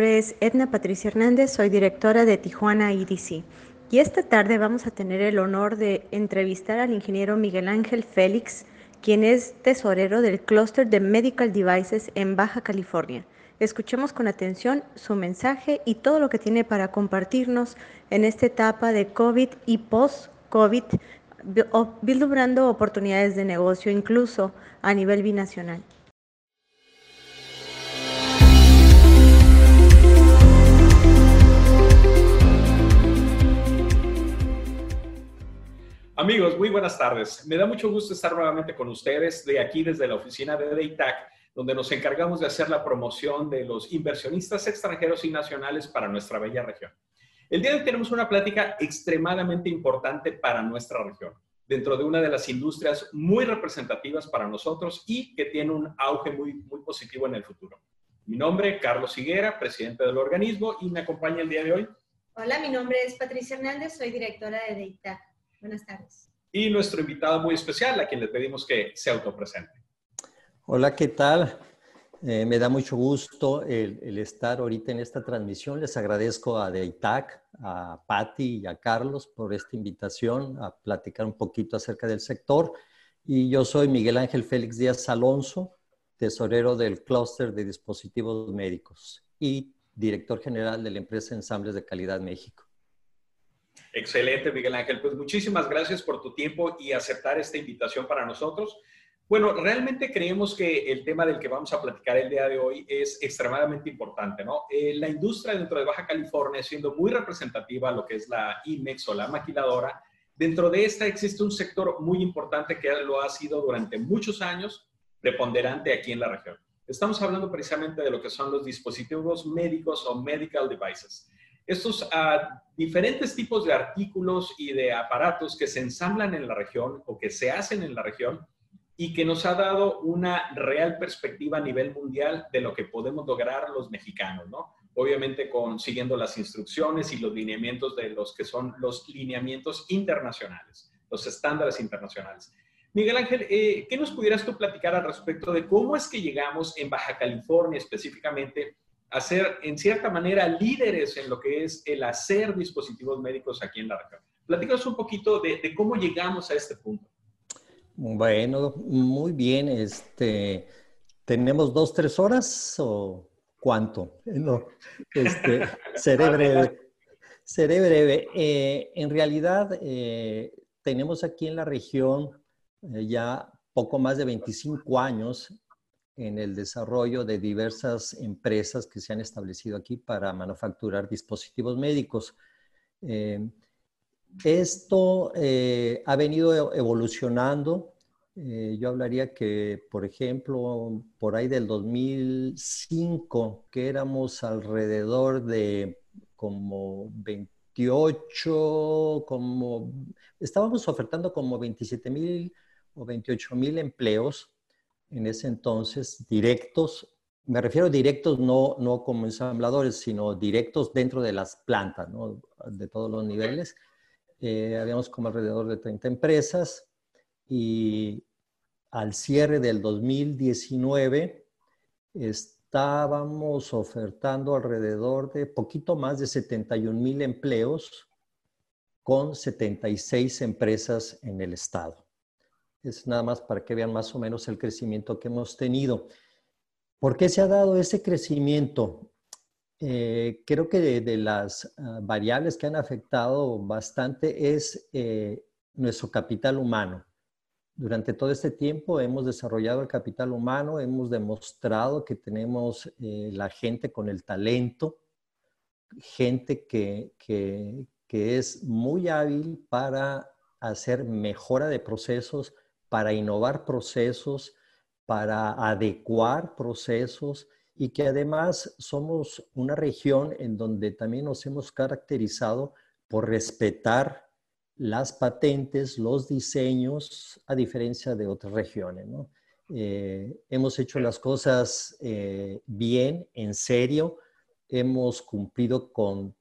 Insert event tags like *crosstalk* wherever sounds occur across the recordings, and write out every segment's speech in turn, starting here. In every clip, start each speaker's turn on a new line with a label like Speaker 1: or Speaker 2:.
Speaker 1: nombre es Edna Patricia Hernández, soy directora de Tijuana EDC. Y esta tarde vamos a tener el honor de entrevistar al ingeniero Miguel Ángel Félix, quien es tesorero del Cluster de Medical Devices en Baja California. Escuchemos con atención su mensaje y todo lo que tiene para compartirnos en esta etapa de COVID y post-COVID, vislumbrando oportunidades de negocio incluso a nivel binacional.
Speaker 2: Amigos, muy buenas tardes. Me da mucho gusto estar nuevamente con ustedes de aquí desde la oficina de Daytac, donde nos encargamos de hacer la promoción de los inversionistas extranjeros y nacionales para nuestra bella región. El día de hoy tenemos una plática extremadamente importante para nuestra región, dentro de una de las industrias muy representativas para nosotros y que tiene un auge muy, muy positivo en el futuro. Mi nombre es Carlos Higuera, presidente del organismo, y me acompaña el día de hoy.
Speaker 3: Hola, mi nombre es Patricia Hernández, soy directora de Daytac. Buenas tardes.
Speaker 2: Y nuestro invitado muy especial, a quien le pedimos que se autopresente.
Speaker 4: Hola, ¿qué tal? Eh, me da mucho gusto el, estar ahorita en esta transmisión. Les agradezco a Deitac, a Patti y a Carlos por esta invitación a platicar un poquito acerca del sector. Y yo soy Miguel Ángel Félix Díaz Alonso, tesorero del clúster de dispositivos médicos y director general de la empresa Ensambles de Calidad México.
Speaker 2: Excelente, Miguel Ángel. Pues muchísimas gracias por tu tiempo y aceptar esta invitación para nosotros. Bueno, realmente creemos que el tema del que vamos a platicar el día de hoy es extremadamente importante, ¿no? Eh, la industria dentro de Baja California, siendo muy representativa lo que es la IMEX o la maquiladora, dentro de esta existe un sector muy importante que lo ha sido durante muchos años preponderante aquí en la región. Estamos hablando precisamente de lo que son los dispositivos médicos o medical devices estos ah, diferentes tipos de artículos y de aparatos que se ensamblan en la región o que se hacen en la región y que nos ha dado una real perspectiva a nivel mundial de lo que podemos lograr los mexicanos, ¿no? Obviamente con, siguiendo las instrucciones y los lineamientos de los que son los lineamientos internacionales, los estándares internacionales. Miguel Ángel, eh, ¿qué nos pudieras tú platicar al respecto de cómo es que llegamos en Baja California específicamente a ser, en cierta manera, líderes en lo que es el hacer dispositivos médicos aquí en la región. Platícanos un poquito de, cómo llegamos a este punto.
Speaker 4: Bueno, muy bien. Este, ¿Tenemos dos, tres horas o cuánto? No, este, seré *laughs* breve. Seré breve. Eh, en realidad, eh, tenemos aquí en la región eh, ya poco más de 25 años en el desarrollo de diversas empresas que se han establecido aquí para manufacturar dispositivos médicos. Eh, esto eh, ha venido evolucionando. Eh, yo hablaría que, por ejemplo, por ahí del 2005, que éramos alrededor de como 28, como estábamos ofertando como 27 mil o 28 mil empleos en ese entonces directos, me refiero a directos no, no como ensambladores, sino directos dentro de las plantas, ¿no? de todos los niveles. Eh, habíamos como alrededor de 30 empresas y al cierre del 2019 estábamos ofertando alrededor de poquito más de 71 mil empleos con 76 empresas en el estado. Es nada más para que vean más o menos el crecimiento que hemos tenido. ¿Por qué se ha dado ese crecimiento? Eh, creo que de, las ah, variables que han afectado bastante es eh, nuestro capital humano. Durante todo este tiempo hemos desarrollado el capital humano, hemos demostrado que tenemos eh, la gente con el talento, gente que, que, que es muy hábil para hacer mejora de procesos, para innovar procesos, para adecuar procesos y que además somos una región en donde también nos hemos caracterizado por respetar las patentes, los diseños, a diferencia de otras regiones. Eh, hemos hecho las cosas eh, bien, en serio, hemos cumplido con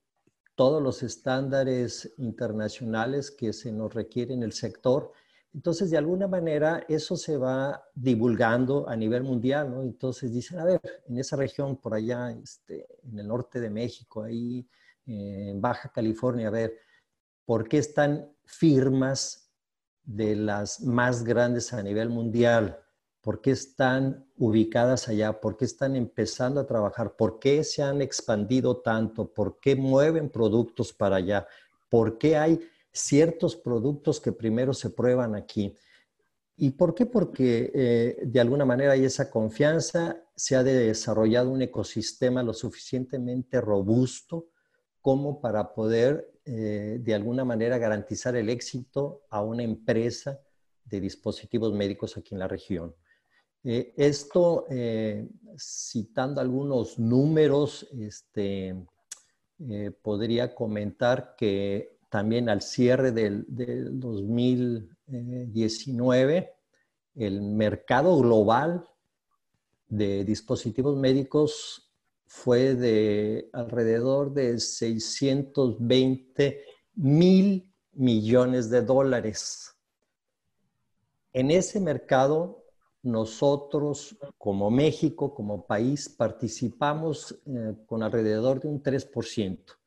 Speaker 4: todos los estándares internacionales que se nos requieren en el sector Entonces, de alguna manera, eso se va divulgando a nivel mundial, ¿no? Entonces dicen, a ver, en esa región, por allá, este, en el norte de México, ahí eh, en Baja California, a ver, ¿por qué están firmas de las más grandes a nivel mundial? ¿Por qué están ubicadas allá? ¿Por qué están empezando a trabajar? ¿Por qué se han expandido tanto? ¿Por qué mueven productos para allá? ¿Por qué hay ciertos productos que primero se prueban aquí? ¿Y por qué? Porque eh, de alguna manera hay esa confianza, se ha desarrollado un ecosistema lo suficientemente robusto como para poder eh, de alguna manera garantizar el éxito a una empresa de dispositivos médicos aquí en la región. Eh, esto, citando algunos números, este, podría comentar que también al cierre del, 2019, el mercado global de dispositivos médicos fue de alrededor de 620 mil millones de dólares. En ese mercado nosotros como México, como país, participamos eh, con alrededor de un 3%,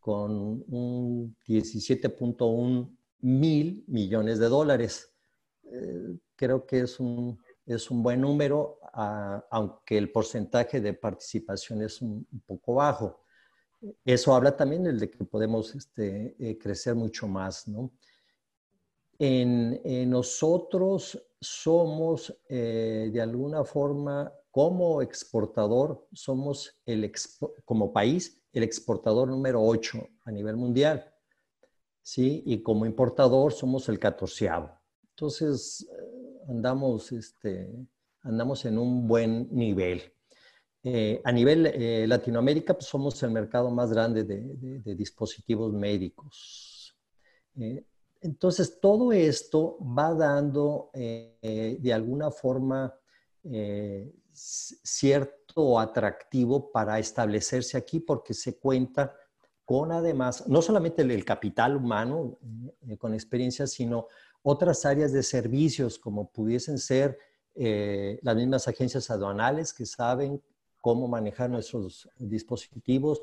Speaker 4: con un 17.1 mil millones de dólares. Eh, creo que es un, es un buen número, aunque el porcentaje de participación es un, poco bajo. Eso habla también de que podemos este, eh, crecer mucho más, ¿no? En, nosotros somos eh, de alguna forma como exportador, somos el como país el exportador número 8 a nivel mundial. ¿sí? Y como importador somos el catorceavo. Entonces, eh, andamos, este, andamos en un buen nivel. Eh, a nivel Latinoamérica, pues somos el mercado más grande de, dispositivos médicos. Entonces, todo esto va dando eh, de alguna forma eh, cierto atractivo para establecerse aquí porque se cuenta con además, no solamente el, capital humano eh, con experiencia, sino otras áreas de servicios como pudiesen ser las mismas agencias aduanales que saben cómo manejar nuestros dispositivos,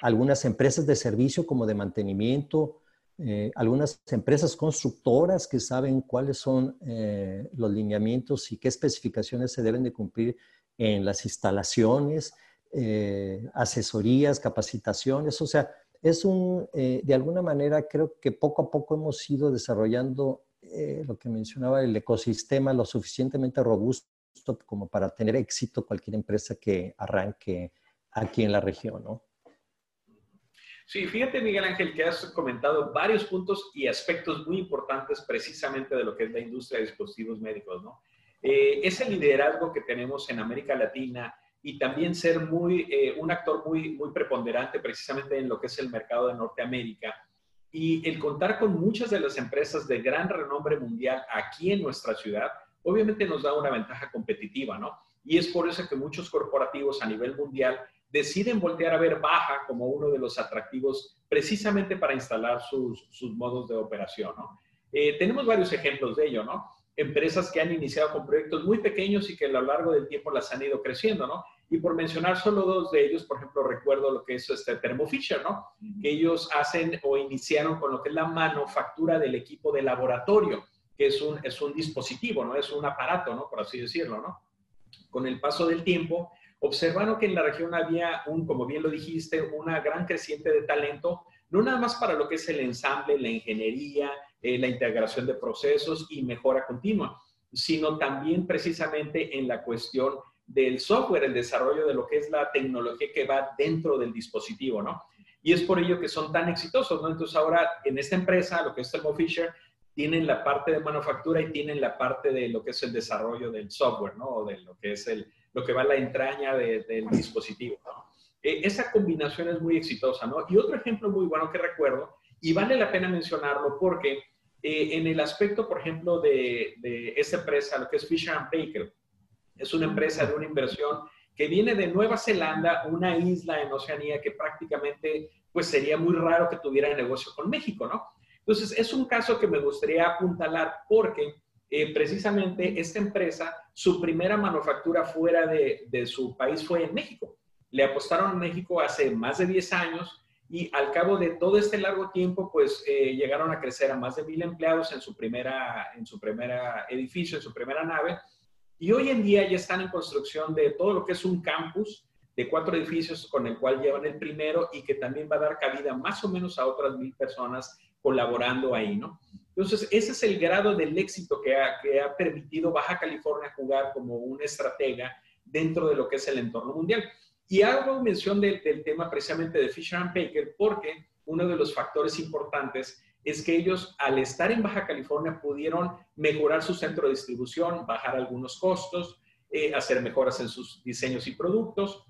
Speaker 4: algunas empresas de servicio como de mantenimiento, eh, algunas empresas constructoras que saben cuáles son eh, los lineamientos y qué especificaciones se deben de cumplir en las instalaciones, eh, asesorías, capacitaciones. O sea, es un, de alguna manera, creo que poco a poco hemos ido desarrollando lo que mencionaba, el ecosistema lo suficientemente robusto como para tener éxito cualquier empresa que arranque aquí en la región, ¿no?
Speaker 2: Sí, fíjate Miguel Ángel que has comentado varios puntos y aspectos muy importantes precisamente de lo que es la industria de dispositivos médicos, ¿no? Eh, ese liderazgo que tenemos en América Latina y también ser muy, eh, un actor muy, muy preponderante precisamente en lo que es el mercado de Norteamérica y el contar con muchas de las empresas de gran renombre mundial aquí en nuestra ciudad, obviamente nos da una ventaja competitiva, ¿no? Y es por eso que muchos corporativos a nivel mundial deciden voltear a ver Baja como uno de los atractivos precisamente para instalar sus, modos de operación. ¿no? Eh, tenemos varios ejemplos de ello, ¿no? Empresas que han iniciado con proyectos muy pequeños y que a lo largo del tiempo las han ido creciendo, ¿no? Y por mencionar solo dos de ellos, por ejemplo, recuerdo lo que es este Thermo Fisher, ¿no? Que ellos hacen o iniciaron con lo que es la manufactura del equipo de laboratorio, que es un, es un dispositivo, ¿no? Es un aparato, ¿no? Por así decirlo, ¿no? Con el paso del tiempo, observaron que en la región había un, como bien lo dijiste, una gran creciente de talento, no nada más para lo que es el ensamble, la ingeniería, eh, la integración de procesos y mejora continua, sino también precisamente en la cuestión del software, el desarrollo de lo que es la tecnología que va dentro del dispositivo, ¿no? Y es por ello que son tan exitosos, ¿no? Entonces ahora en esta empresa, lo que es Thermo Fisher, tienen la parte de manufactura y tienen la parte de lo que es el desarrollo del software, ¿no? O de lo que es el, lo que va a la entraña del dispositivo. Eh, esa combinación es muy exitosa, ¿no? Y otro ejemplo muy bueno que recuerdo, y vale la pena mencionarlo porque eh, en el aspecto, por ejemplo, de, de esta empresa, lo que es Fisher Baker, es una empresa de una inversión que viene de Nueva Zelanda, una isla en Oceanía que prácticamente, pues sería muy raro que tuviera negocio con México, ¿no? Entonces, es un caso que me gustaría apuntalar porque eh, precisamente esta empresa, su primera manufactura fuera de, de, su país fue en México. Le apostaron a México hace más de 10 años y al cabo de todo este largo tiempo, pues eh, llegaron a crecer a más de mil empleados en su, primera, en su primera edificio, en su primera nave. Y hoy en día ya están en construcción de todo lo que es un campus de cuatro edificios con el cual llevan el primero y que también va a dar cabida más o menos a otras mil personas colaborando ahí, ¿no? Entonces, ese es el grado del éxito que ha, que ha permitido Baja California jugar como un estratega dentro de lo que es el entorno mundial. Y hago mención del, del tema precisamente de Fisher and Baker porque uno de los factores importantes es que ellos al estar en Baja California pudieron mejorar su centro de distribución, bajar algunos costos, eh, hacer mejoras en sus diseños y productos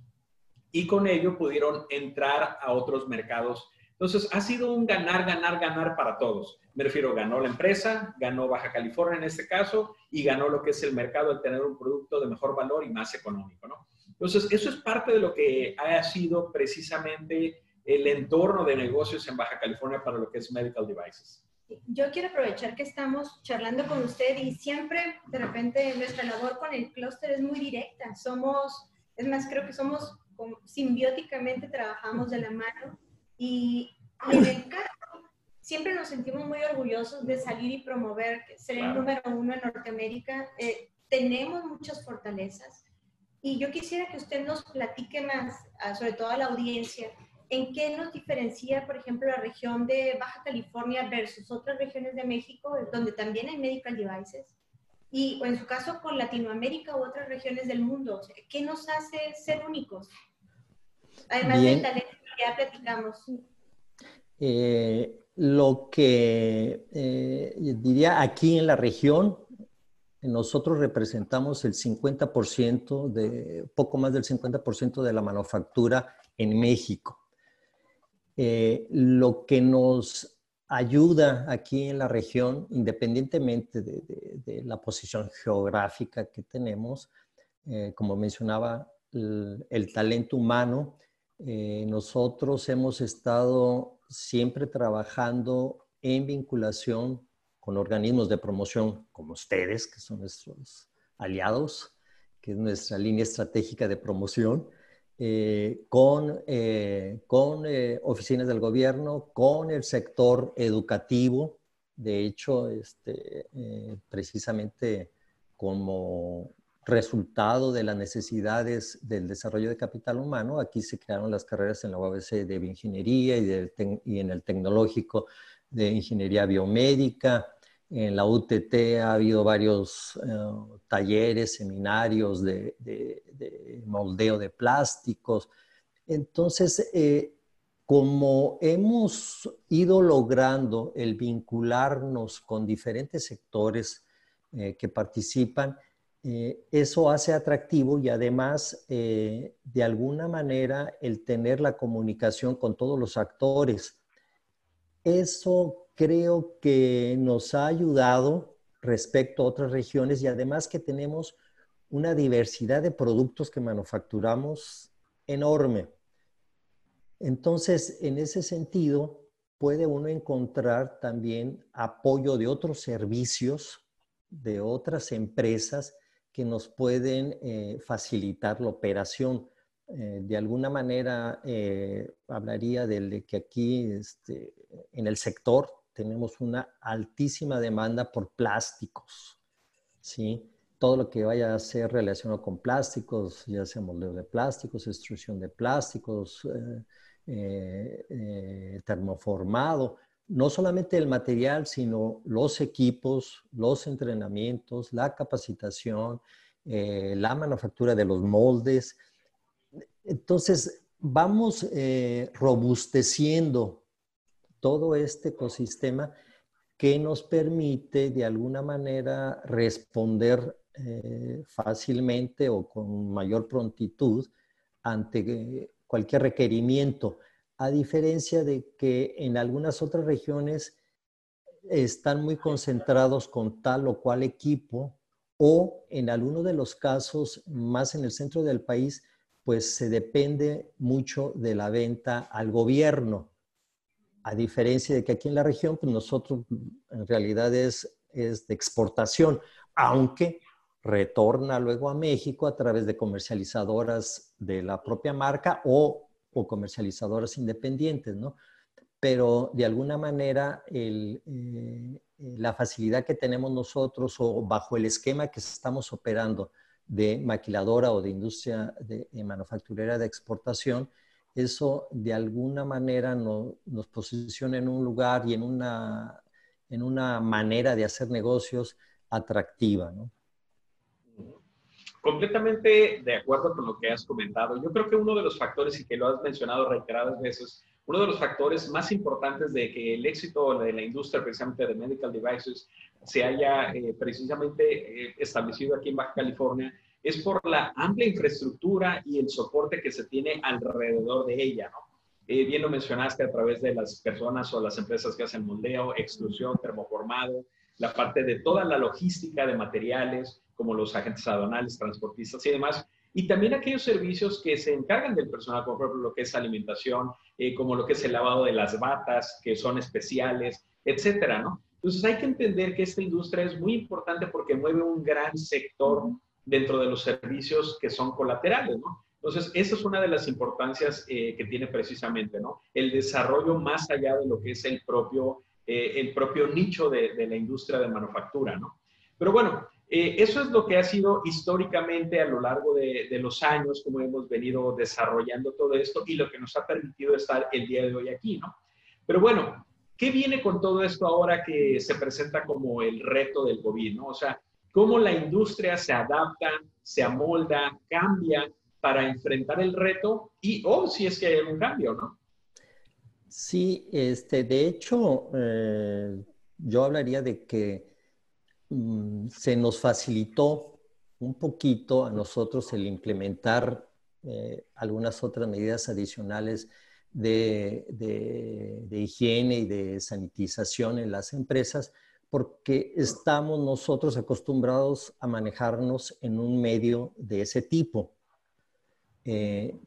Speaker 2: y con ello pudieron entrar a otros mercados. Entonces ha sido un ganar, ganar, ganar para todos. Me refiero, ganó la empresa, ganó Baja California en este caso y ganó lo que es el mercado al tener un producto de mejor valor y más económico, ¿no? Entonces, eso es parte de lo que ha sido precisamente el entorno de negocios en Baja California para lo que es medical devices.
Speaker 3: Yo quiero aprovechar que estamos charlando con usted y siempre, de repente, nuestra labor con el clúster es muy directa. Somos, es más, creo que somos simbióticamente trabajamos de la mano y, en el caso siempre nos sentimos muy orgullosos de salir y promover ser el número uno en Norteamérica. Eh, tenemos muchas fortalezas y yo quisiera que usted nos platique más, sobre todo a la audiencia, en qué nos diferencia, por ejemplo, la región de Baja California versus otras regiones de México, donde también hay medical devices, y o en su caso con Latinoamérica u otras regiones del mundo. ¿Qué nos hace ser únicos? Además del talento ya platicamos.
Speaker 4: Eh, lo que eh, diría aquí en la región, nosotros representamos el 50% de, poco más del 50% de la manufactura en México. Eh, lo que nos ayuda aquí en la región, independientemente de, la posición geográfica que tenemos, como mencionaba, el, talento humano, eh, nosotros hemos estado siempre trabajando en vinculación con organismos de promoción como ustedes, que son nuestros aliados, que es nuestra línea estratégica de promoción, eh, con, eh, con oficinas del gobierno, con el sector educativo. De hecho, este, precisamente como resultado de las necesidades del desarrollo de capital humano, aquí se crearon las carreras en la UABC de bioingeniería y, y en el tecnológico de ingeniería biomédica, en la UTT ha habido varios eh, talleres, seminarios de, moldeo de plásticos. Entonces, eh, como hemos ido logrando el vincularnos con diferentes sectores eh, que participan, eso hace atractivo y además, de alguna manera, el tener la comunicación con todos los actores. Eso creo que nos ha ayudado respecto a otras regiones y además que tenemos una diversidad de productos que manufacturamos enorme. Entonces, en ese sentido, puede uno encontrar también apoyo de otros servicios, de otras empresas que nos pueden eh, facilitar la operación. Eh, de alguna manera, eh, hablaría de que aquí este, en el sector tenemos una altísima demanda por plásticos, ¿sí? Todo lo que vaya a ser relacionado con plásticos, ya sea moldeo de plásticos, extrusión de plásticos, termoformado, no solamente el material, sino los equipos, los entrenamientos, la capacitación, la manufactura de los moldes. Entonces, vamos robusteciendo todo este ecosistema que nos permite de alguna manera responder eh, fácilmente o con mayor prontitud ante cualquier requerimiento, a diferencia de que en algunas otras regiones están muy concentrados con tal o cual equipo o en algunos de los casos, más en el centro del país, pues se depende mucho de la venta al gobierno. A diferencia de que aquí en la región, pues nosotros en realidad es, es de exportación, aunque retorna luego a México a través de comercializadoras de la propia marca o, comercializadoras independientes, ¿no? Pero de alguna manera eh, la facilidad que tenemos nosotros o bajo el esquema que estamos operando de maquiladora o de industria de, manufacturera de exportación, eso de alguna manera nos posiciona en un lugar y en una, en una manera de hacer negocios atractiva, ¿no?
Speaker 2: Completamente de acuerdo con lo que has comentado. Yo creo que uno de los factores, y que lo has mencionado reiteradas veces, uno de los factores más importantes de que el éxito de la industria, precisamente de medical devices, se haya eh, precisamente eh, establecido aquí en Baja California, es por la amplia infraestructura y el soporte que se tiene alrededor de ella, ¿no? Eh, bien lo mencionaste a través de las personas o las empresas que hacen moldeo, extrusión, termoformado, la parte de toda la logística de materiales, como los agentes aduanales, transportistas y demás, y también aquellos servicios que se encargan del personal, como por ejemplo lo que es alimentación, eh, como lo que es el lavado de las batas, que son especiales, etcétera, ¿no? Entonces hay que entender que esta industria es muy importante porque mueve un gran sector dentro de los servicios que son colaterales, ¿no? Entonces, esa es una de las importancias eh, que tiene precisamente, ¿no? El desarrollo más allá de lo que es el propio, eh, el propio nicho de, de, la industria de manufactura, ¿no? Pero bueno, eh, eso es lo que ha sido históricamente a lo largo de, los años, como hemos venido desarrollando todo esto y lo que nos ha permitido estar el día de hoy aquí, ¿no? Pero bueno, ¿qué viene con todo esto ahora que se presenta como el reto del COVID, O sea, ¿cómo la industria se adapta, se amolda, cambia para enfrentar el reto y, o si es que hay algún cambio, ¿no?
Speaker 4: Sí, este, de hecho, eh, yo hablaría de que se nos facilitó un poquito a nosotros el implementar eh, algunas otras medidas adicionales de, higiene y de sanitización en las empresas, porque estamos nosotros acostumbrados a manejarnos en un medio de ese tipo. Eh,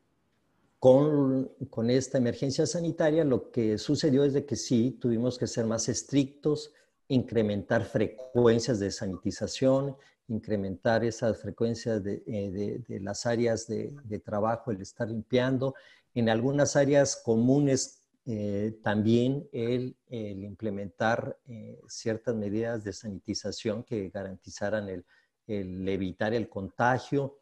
Speaker 4: con, con, esta emergencia sanitaria lo que sucedió es de que sí, tuvimos que ser más estrictos, incrementar frecuencias de sanitización, incrementar esas frecuencias de, eh, las áreas de, trabajo, el estar limpiando. En algunas áreas comunes eh, también el, implementar eh, ciertas medidas de sanitización que garantizaran el evitar el contagio.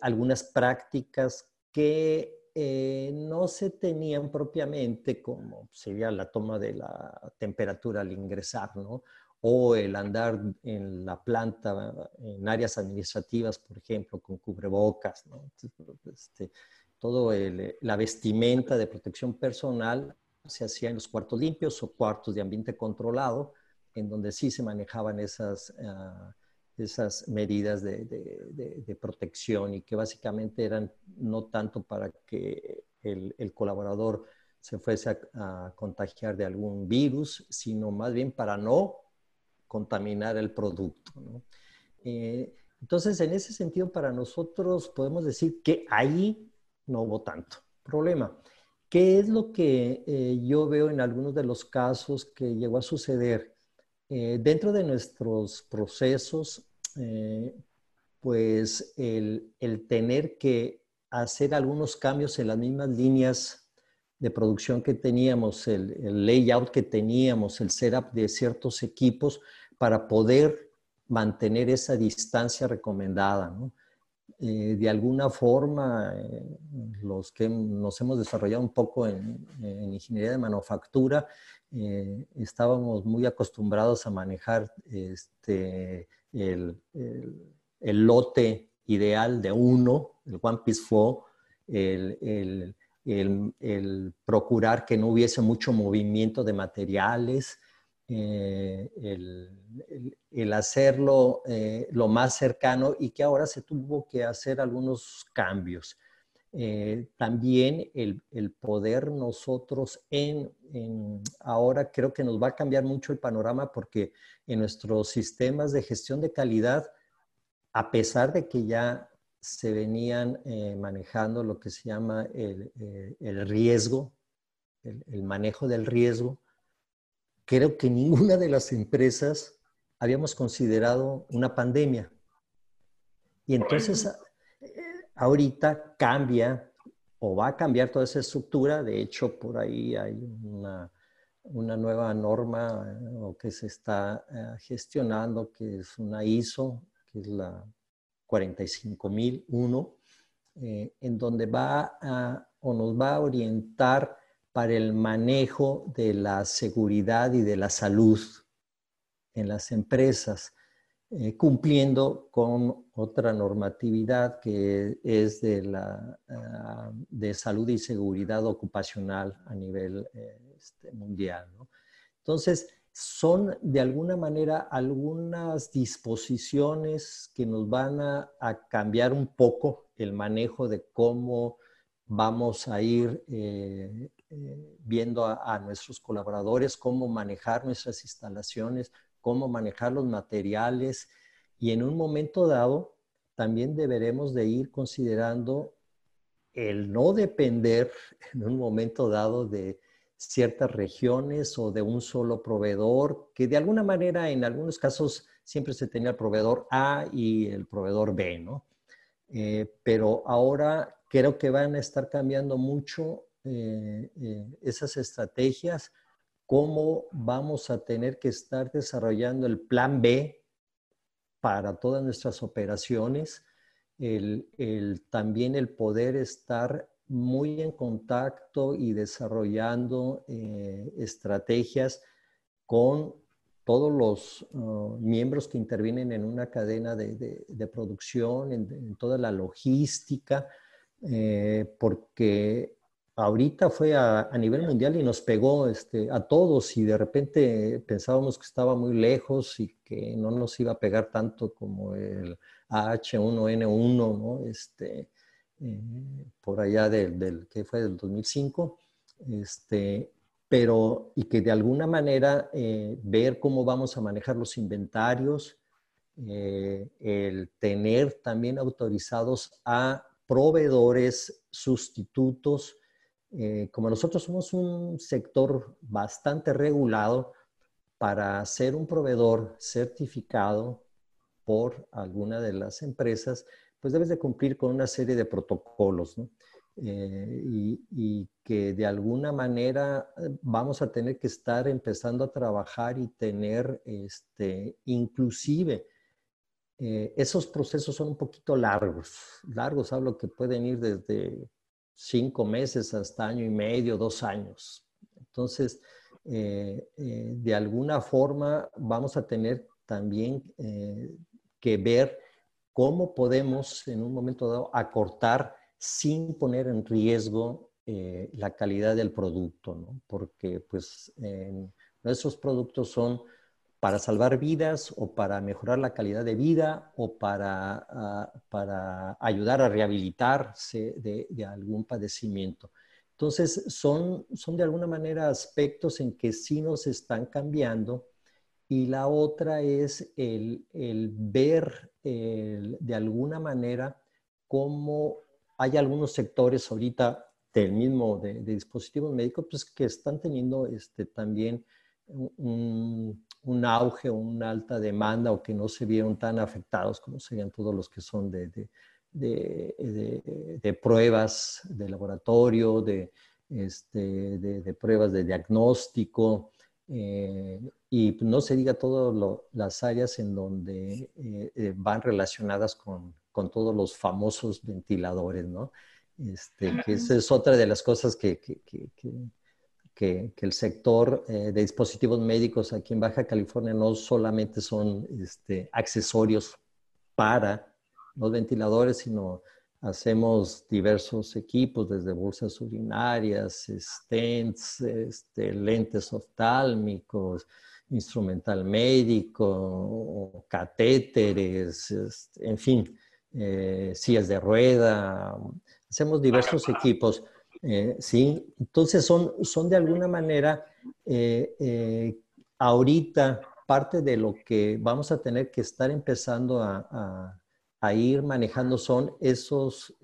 Speaker 4: algunas prácticas que eh, no se tenían propiamente como sería la toma de la temperatura al ingresar, ¿no? O el andar en la planta, en áreas administrativas, por ejemplo, con cubrebocas, ¿no? Este, todo la vestimenta de protección personal se hacía en los cuartos limpios o cuartos de ambiente controlado, en donde sí se manejaban esas... Ah, esas medidas de, protección y que básicamente eran no tanto para que el, colaborador se fuese a, contagiar de algún virus, sino más bien para no contaminar el producto. Eh, entonces, en ese sentido, para nosotros podemos decir que ahí no hubo tanto problema. ¿Qué es lo que eh, yo veo en algunos de los casos que llegó a suceder? Eh, dentro de nuestros procesos, eh, pues el, tener que hacer algunos cambios en las mismas líneas de producción que teníamos, el, layout que teníamos, el setup de ciertos equipos para poder mantener esa distancia recomendada. Eh, de alguna forma, los que nos hemos desarrollado un poco en, en ingeniería de manufactura, eh, estábamos muy acostumbrados a manejar este, el, lote ideal de uno, el One Piece Flow, el, procurar que no hubiese mucho movimiento de materiales, eh, el, hacerlo eh, lo más cercano y que ahora se tuvo que hacer algunos cambios. Eh, también el, poder nosotros en, ahora creo que nos va a cambiar mucho el panorama porque en nuestros sistemas de gestión de calidad, a pesar de que ya se venían eh, manejando lo que se llama el, eh, riesgo el, manejo del riesgo, creo que ninguna de las empresas habíamos considerado una pandemia. Y entonces ahorita cambia o va a cambiar toda esa estructura. De hecho, por ahí hay una, nueva norma eh, o que se está eh, gestionando, que es una ISO, que es la 45001, eh, en donde va a, o nos va a orientar para el manejo de la seguridad y de la salud en las empresas. Eh, cumpliendo con otra normatividad que es de, la, ah, de salud y seguridad ocupacional a nivel eh, este, mundial. Entonces, son de alguna manera algunas disposiciones que nos van a, cambiar un poco el manejo de cómo vamos a ir eh, viendo a, nuestros colaboradores, cómo manejar nuestras instalaciones, cómo manejar los materiales y en un momento dado también deberemos de ir considerando el no depender *laughs* en un momento dado de ciertas regiones o de un solo proveedor, que de alguna manera en algunos casos siempre se tenía el proveedor A y el proveedor B, ¿no? Eh, pero ahora creo que van a estar cambiando mucho eh, eh, esas estrategias cómo vamos a tener que estar desarrollando el plan B para todas nuestras operaciones, también el poder estar muy en contacto y desarrollando eh, estrategias con todos los uh, miembros que intervienen en una cadena de, producción, en, toda la logística, eh, porque ahorita fue a, nivel mundial y nos pegó este, a todos y de repente pensábamos que estaba muy lejos y que no nos iba a pegar tanto como el H1N1, ¿no? Este, eh, por allá del, del, que fue del 2005, este, pero y que de alguna manera eh, ver cómo vamos a manejar los inventarios, eh, el tener también autorizados a proveedores sustitutos, eh, como nosotros somos un sector bastante regulado, para ser un proveedor certificado por alguna de las empresas, pues debes de cumplir con una serie de protocolos, ¿no? Eh, y, que de alguna manera eh, vamos a tener que estar empezando a trabajar y tener, este, inclusive, esos procesos son un poquito largos, largos, hablo que pueden ir desde cinco meses hasta año y medio, dos años. Entonces, eh, eh, de alguna forma vamos a tener también eh, que ver cómo podemos en un momento dado acortar sin poner en riesgo la calidad del producto, ¿no? porque pues nuestros productos son para salvar vidas o para mejorar la calidad de vida o para, ah, para ayudar a rehabilitarse de, algún padecimiento. Entonces, son, son de alguna manera aspectos en que sí nos están cambiando y la otra es el, el ver de alguna manera cómo hay algunos sectores ahorita del mismo de, dispositivos médicos pues, que están teniendo este, también un, un auge o una alta demanda o que no se vieron tan afectados como serían todos los que son de, de, pruebas de laboratorio, de, este, de, pruebas de diagnóstico, eh, y no se diga todas las áreas en donde eh, eh, van relacionadas con, con, todos los famosos ventiladores, ¿no? Este, que esa es otra de las cosas que, que, que, que, el sector eh, de dispositivos médicos aquí en Baja California no solamente son este, accesorios para los ventiladores, sino hacemos diversos equipos, desde bolsas urinarias, stents, este, lentes oftálmicos, instrumental médico, catéteres, este, en fin, eh, sillas de rueda. Hacemos diversos equipos. Eh, sí, entonces son, son de alguna manera eh, eh, ahorita parte de lo que vamos a tener que estar empezando a, ir manejando son esos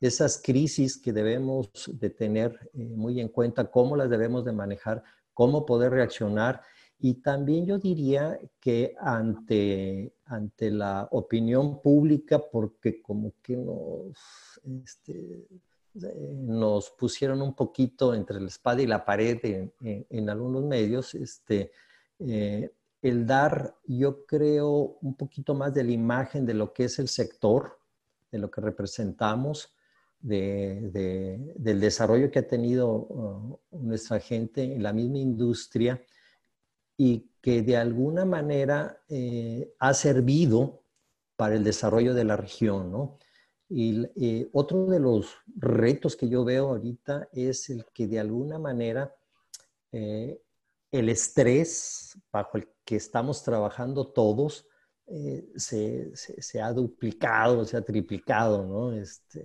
Speaker 4: esas crisis que debemos de tener muy en cuenta, cómo las debemos de manejar, cómo poder reaccionar. Y también yo diría que ante, ante la opinión pública, porque como que nos, este, nos pusieron un poquito entre la espada y la pared en, algunos medios, este, eh, el dar, yo creo, un poquito más de la imagen de lo que es el sector, de lo que representamos, de, del desarrollo que ha tenido uh, nuestra gente en la misma industria y que de alguna manera eh, ha servido para el desarrollo de la región, ¿no? Y eh, otro de los retos que yo veo ahorita es el que de alguna manera eh, el estrés bajo el que estamos trabajando todos se, se, ha duplicado, se ha triplicado, ¿no? Este,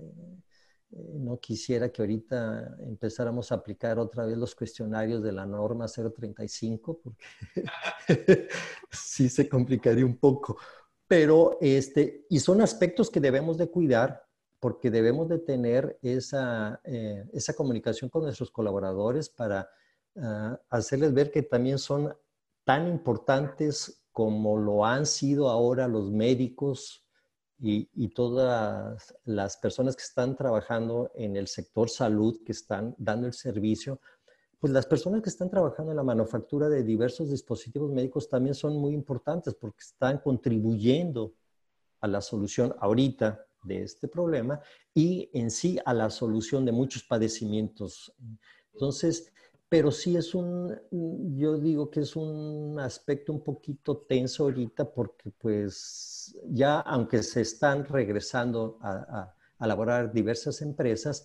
Speaker 4: no quisiera que ahorita empezáramos a aplicar otra vez los cuestionarios de la norma 035, porque *laughs* sí se complicaría un poco. Pero, este, y son aspectos que debemos de cuidar porque debemos de tener esa, eh, esa comunicación con nuestros colaboradores para ah, hacerles ver que también son tan importantes como lo han sido ahora los médicos, y, todas las personas que están trabajando en el sector salud, que están dando el servicio, pues las personas que están trabajando en la manufactura de diversos dispositivos médicos también son muy importantes porque están contribuyendo a la solución ahorita de este problema y en sí a la solución de muchos padecimientos. Entonces, pero sí es un, yo digo que es un aspecto un poquito tenso ahorita porque pues ya aunque se están regresando a, a, elaborar diversas empresas,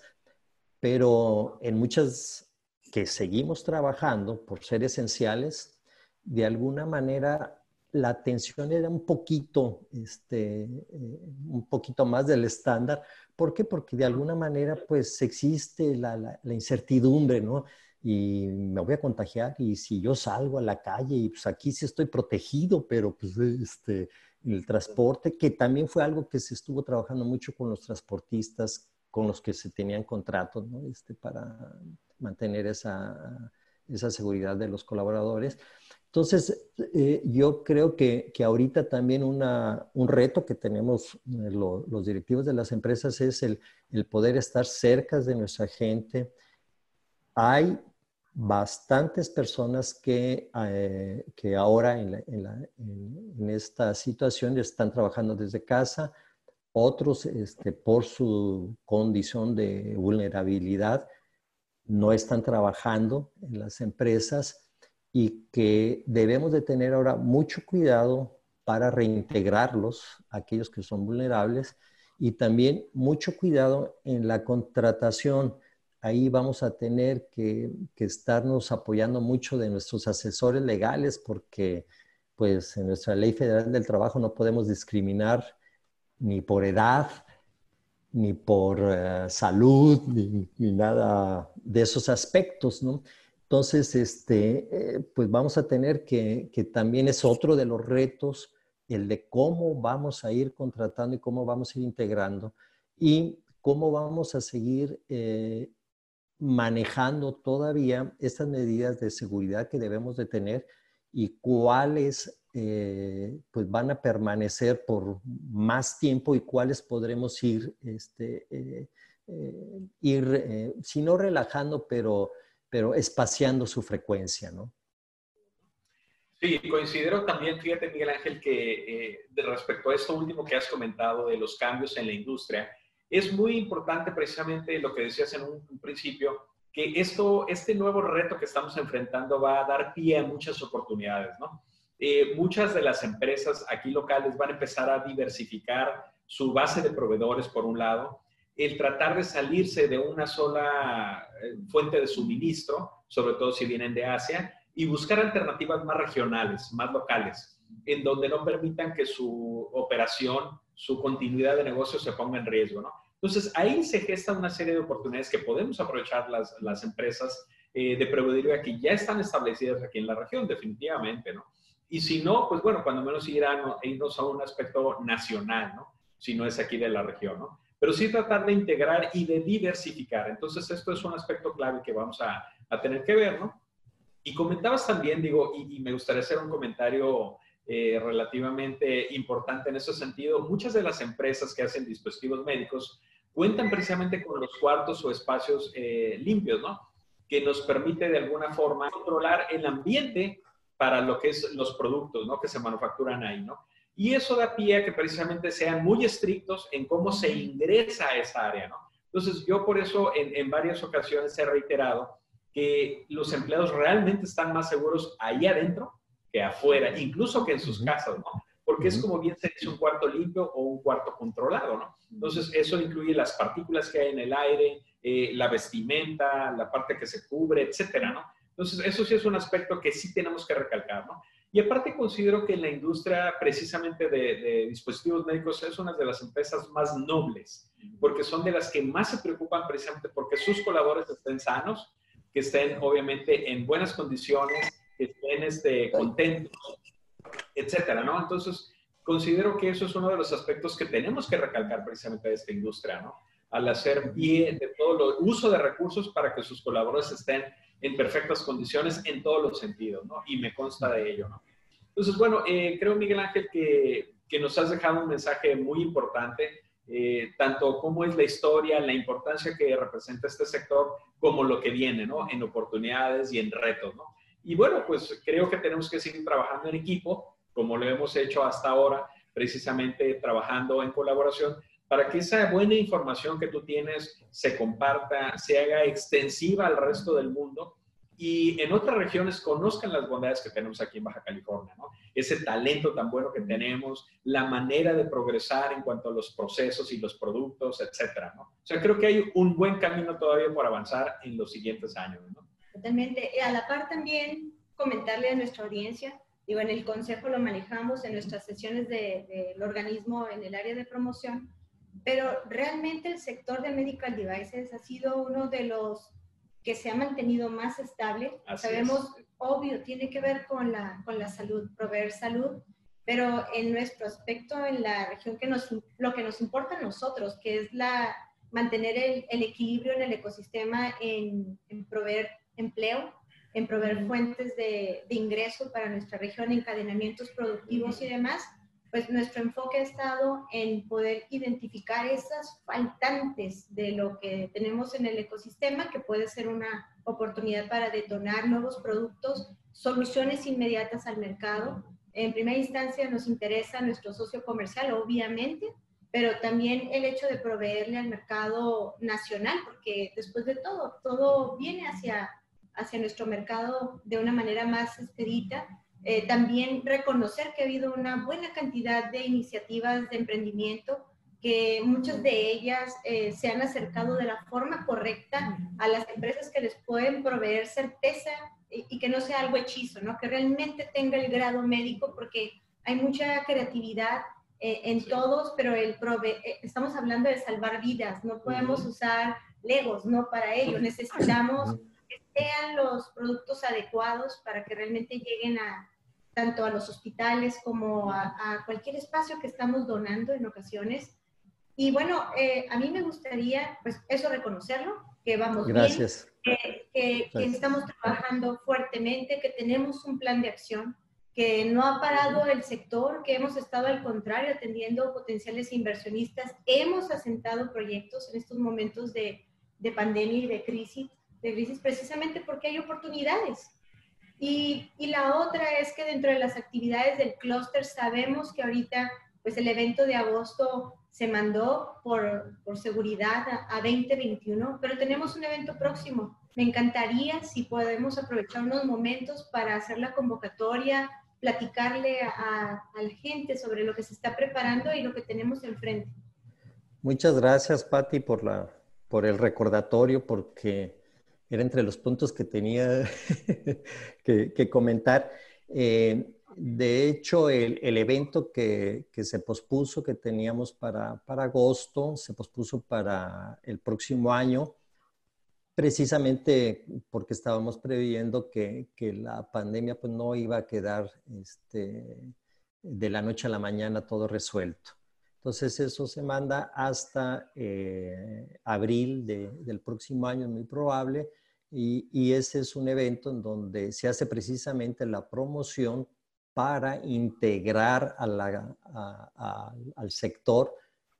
Speaker 4: pero en muchas que seguimos trabajando por ser esenciales, de alguna manera la atención era un poquito, este, eh, un poquito más del estándar. ¿Por qué? Porque de alguna manera pues existe la, la, la incertidumbre, ¿no? y me voy a contagiar y si yo salgo a la calle y pues aquí sí estoy protegido, pero pues este, el transporte, que también fue algo que se estuvo trabajando mucho con los transportistas, con los que se tenían contratos, ¿no? Este, para mantener esa, esa seguridad de los colaboradores. Entonces, eh, yo creo que, que ahorita también una, un reto que tenemos eh, los directivos de las empresas es el, el poder estar cerca de nuestra gente. Hay bastantes personas que, eh, que ahora en, en, esta situación están trabajando desde casa, otros este, por su condición de vulnerabilidad no están trabajando en las empresas y que debemos de tener ahora mucho cuidado para reintegrarlos, aquellos que son vulnerables, y también mucho cuidado en la contratación. Ahí vamos a tener que, estarnos apoyando mucho de nuestros asesores legales porque pues en nuestra ley federal del trabajo no podemos discriminar ni por edad, ni por eh, salud, ni, nada de esos aspectos, ¿no? Entonces, este, eh, pues vamos a tener que, que, también es otro de los retos, el de cómo vamos a ir contratando y cómo vamos a ir integrando y cómo vamos a seguir eh, manejando todavía estas medidas de seguridad que debemos de tener y cuáles eh, pues van a permanecer por más tiempo y cuáles podremos ir, este, eh, eh, ir si no relajando, pero, pero espaciando su frecuencia, ¿no?
Speaker 2: Sí, considero también, fíjate Miguel Ángel, que de respecto a esto último que has comentado de los cambios en la industria, es muy importante precisamente lo que decías en un, principio, que esto, este nuevo reto que estamos enfrentando va a dar pie a muchas oportunidades, ¿no? Eh, muchas de las empresas aquí locales van a empezar a diversificar su base de proveedores, por un lado, el tratar de salirse de una sola eh, fuente de suministro, sobre todo si vienen de Asia, y buscar alternativas más regionales, más locales, en donde no permitan que su operación su continuidad de negocio se ponga en riesgo, ¿no? Entonces, ahí se gesta una serie de oportunidades que podemos aprovechar las, las empresas eh, de proveeduría que ya están establecidas aquí en la región, definitivamente, ¿no? Y si no, pues bueno, cuando menos irán, irnos a un aspecto nacional, ¿no? Si no es aquí de la región, ¿no? pero sí tratar de integrar y de diversificar. Entonces, esto es un aspecto clave que vamos a, a tener que ver, ¿no? Y comentabas también, digo, y, me gustaría hacer un comentario eh, relativamente importante en ese sentido, muchas de las empresas que hacen dispositivos médicos cuentan precisamente con los cuartos o espacios eh, limpios, ¿no? Que nos permite de alguna forma controlar el ambiente para lo que es los productos, ¿no? Que se manufacturan ahí, ¿no? Y eso da pie a que precisamente sean muy estrictos en cómo se ingresa a esa área, ¿no? Entonces, yo por eso en, en varias ocasiones he reiterado que los empleados realmente están más seguros ahí adentro que afuera, incluso que en sus casas, ¿no? Porque es como bien se dice un cuarto limpio o un cuarto controlado, ¿no? Entonces, eso incluye las partículas que hay en el aire, eh, la vestimenta, la parte que se cubre, etcétera, ¿no? Entonces, eso sí es un aspecto que sí tenemos que recalcar, ¿no? Y aparte considero que la industria precisamente de, de, dispositivos médicos es una de las empresas más nobles, porque son de las que más se preocupan precisamente porque sus colaboradores estén sanos, que estén obviamente en buenas condiciones, que estén este, contentos, etcétera, ¿no? Entonces, considero que eso es uno de los aspectos que tenemos que recalcar precisamente de esta industria, ¿no? Al hacer bien de todo el uso de recursos para que sus colaboradores estén en perfectas condiciones en todos los sentidos, ¿no? Y me consta de ello, ¿no? Entonces, bueno, eh, creo, Miguel Ángel, que, que, nos has dejado un mensaje muy importante, eh, tanto cómo es la historia, la importancia que representa este sector, como lo que viene, ¿no? En oportunidades y en retos, ¿no? Y bueno, pues creo que tenemos que seguir trabajando en equipo, como lo hemos hecho hasta ahora, precisamente trabajando en colaboración, para que esa buena información que tú tienes se comparta, se haga extensiva al resto del mundo y en otras regiones conozcan las bondades que tenemos aquí en Baja California, ¿no? Ese talento tan bueno que tenemos, la manera de progresar en cuanto a los procesos y los productos, etcétera, ¿no? O sea, creo que hay un buen camino todavía por avanzar en los siguientes años, ¿no?
Speaker 3: Totalmente. A la par también comentarle a nuestra audiencia, digo, en el consejo lo manejamos en nuestras sesiones del de, organismo en el área de promoción, pero realmente el sector de medical devices ha sido uno de los que se ha mantenido más estable. Sabemos, obvio, tiene que ver con la, con la salud, proveer salud, pero en nuestro aspecto, en la región que nos, lo que nos importa a nosotros, que es la, mantener el, el equilibrio en el ecosistema, en, en proveer empleo, en proveer fuentes de, de, ingreso para nuestra región, encadenamientos productivos y demás, pues nuestro enfoque ha estado en poder identificar esas faltantes de lo que tenemos en el ecosistema, que puede ser una oportunidad para detonar nuevos productos, soluciones inmediatas al mercado. En primera instancia nos interesa nuestro socio comercial, obviamente, pero también el hecho de proveerle al mercado nacional, porque después de todo, todo viene hacia hacia nuestro mercado de una manera más expedita. Eh, también reconocer que ha habido una buena cantidad de iniciativas de emprendimiento que muchas de ellas eh, se han acercado de la forma correcta a las empresas que les pueden proveer certeza y, que no sea algo hechizo, ¿no? que realmente tenga el grado médico porque hay mucha creatividad eh, en todos, pero el prove estamos hablando de salvar vidas, no podemos usar legos, no para ello, necesitamos sean los productos adecuados para que realmente lleguen a tanto a los hospitales como a, cualquier espacio que estamos donando en ocasiones. Y bueno, eh, a mí me gustaría, pues eso reconocerlo, que vamos
Speaker 4: Gracias.
Speaker 3: bien, que, que, estamos trabajando fuertemente, que tenemos un plan de acción, que no ha parado el sector, que hemos estado al contrario atendiendo potenciales inversionistas, hemos asentado proyectos en estos momentos de, de pandemia y de crisis de crisis precisamente porque hay oportunidades. Y, y, la otra es que dentro de las actividades del clúster sabemos que ahorita pues el evento de agosto se mandó por, por seguridad a, a, 2021, pero tenemos un evento próximo. Me encantaría si podemos aprovechar unos momentos para hacer la convocatoria, platicarle a, a, la gente sobre lo que se está preparando y lo que tenemos enfrente.
Speaker 4: Muchas gracias, Patti, por, la, por el recordatorio, porque era entre los puntos que tenía *laughs* que, comentar. Eh, de hecho, el, evento que, se pospuso, que teníamos para, para, agosto, se pospuso para el próximo año, precisamente porque estábamos previendo que, la pandemia pues, no iba a quedar este, de la noche a la mañana todo resuelto. Entonces eso se manda hasta eh, abril del próximo año, es muy probable, y, ese es un evento en donde se hace precisamente la promoción para integrar al sector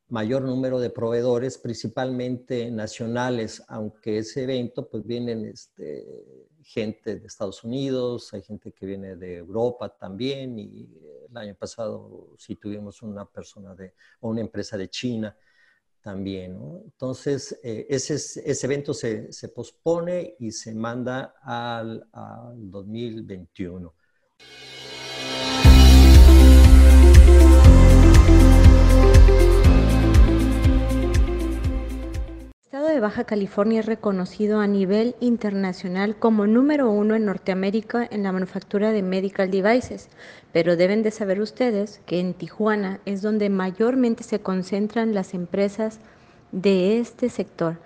Speaker 4: mayor número de proveedores, principalmente nacionales, aunque ese evento pues vienen este, gente de Estados Unidos, hay gente que viene de Europa también y el año pasado sí tuvimos una persona de, una empresa de China también. Entonces, eh, ese, ese, evento se, se, pospone y se manda al, al 2021.
Speaker 1: Baja California es reconocido a nivel internacional como número uno en Norteamérica en la manufactura de medical devices, pero deben de saber ustedes que en Tijuana es donde mayormente se concentran las empresas de este sector.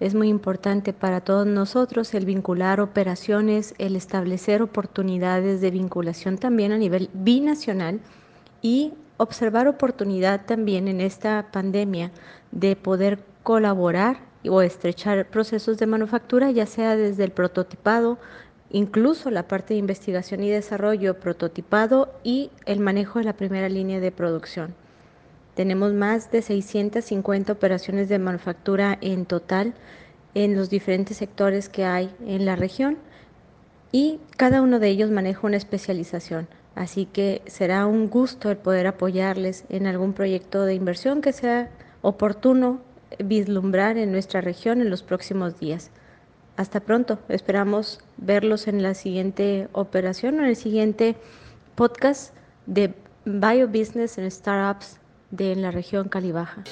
Speaker 1: Es muy importante para todos nosotros el vincular operaciones, el establecer oportunidades de vinculación también a nivel binacional y observar oportunidad también en esta pandemia de poder colaborar o estrechar procesos de manufactura, ya sea desde el prototipado, incluso la parte de investigación y desarrollo, prototipado y el manejo de la primera línea de producción. Tenemos más de 650 operaciones de manufactura en total en los diferentes sectores que hay en la región y cada uno de ellos maneja una especialización. Así que será un gusto el poder apoyarles en algún proyecto de inversión que sea oportuno vislumbrar en nuestra región en los próximos días. Hasta pronto, esperamos verlos en la siguiente operación o en el siguiente podcast de Biobusiness and Startups de la región Calibaja.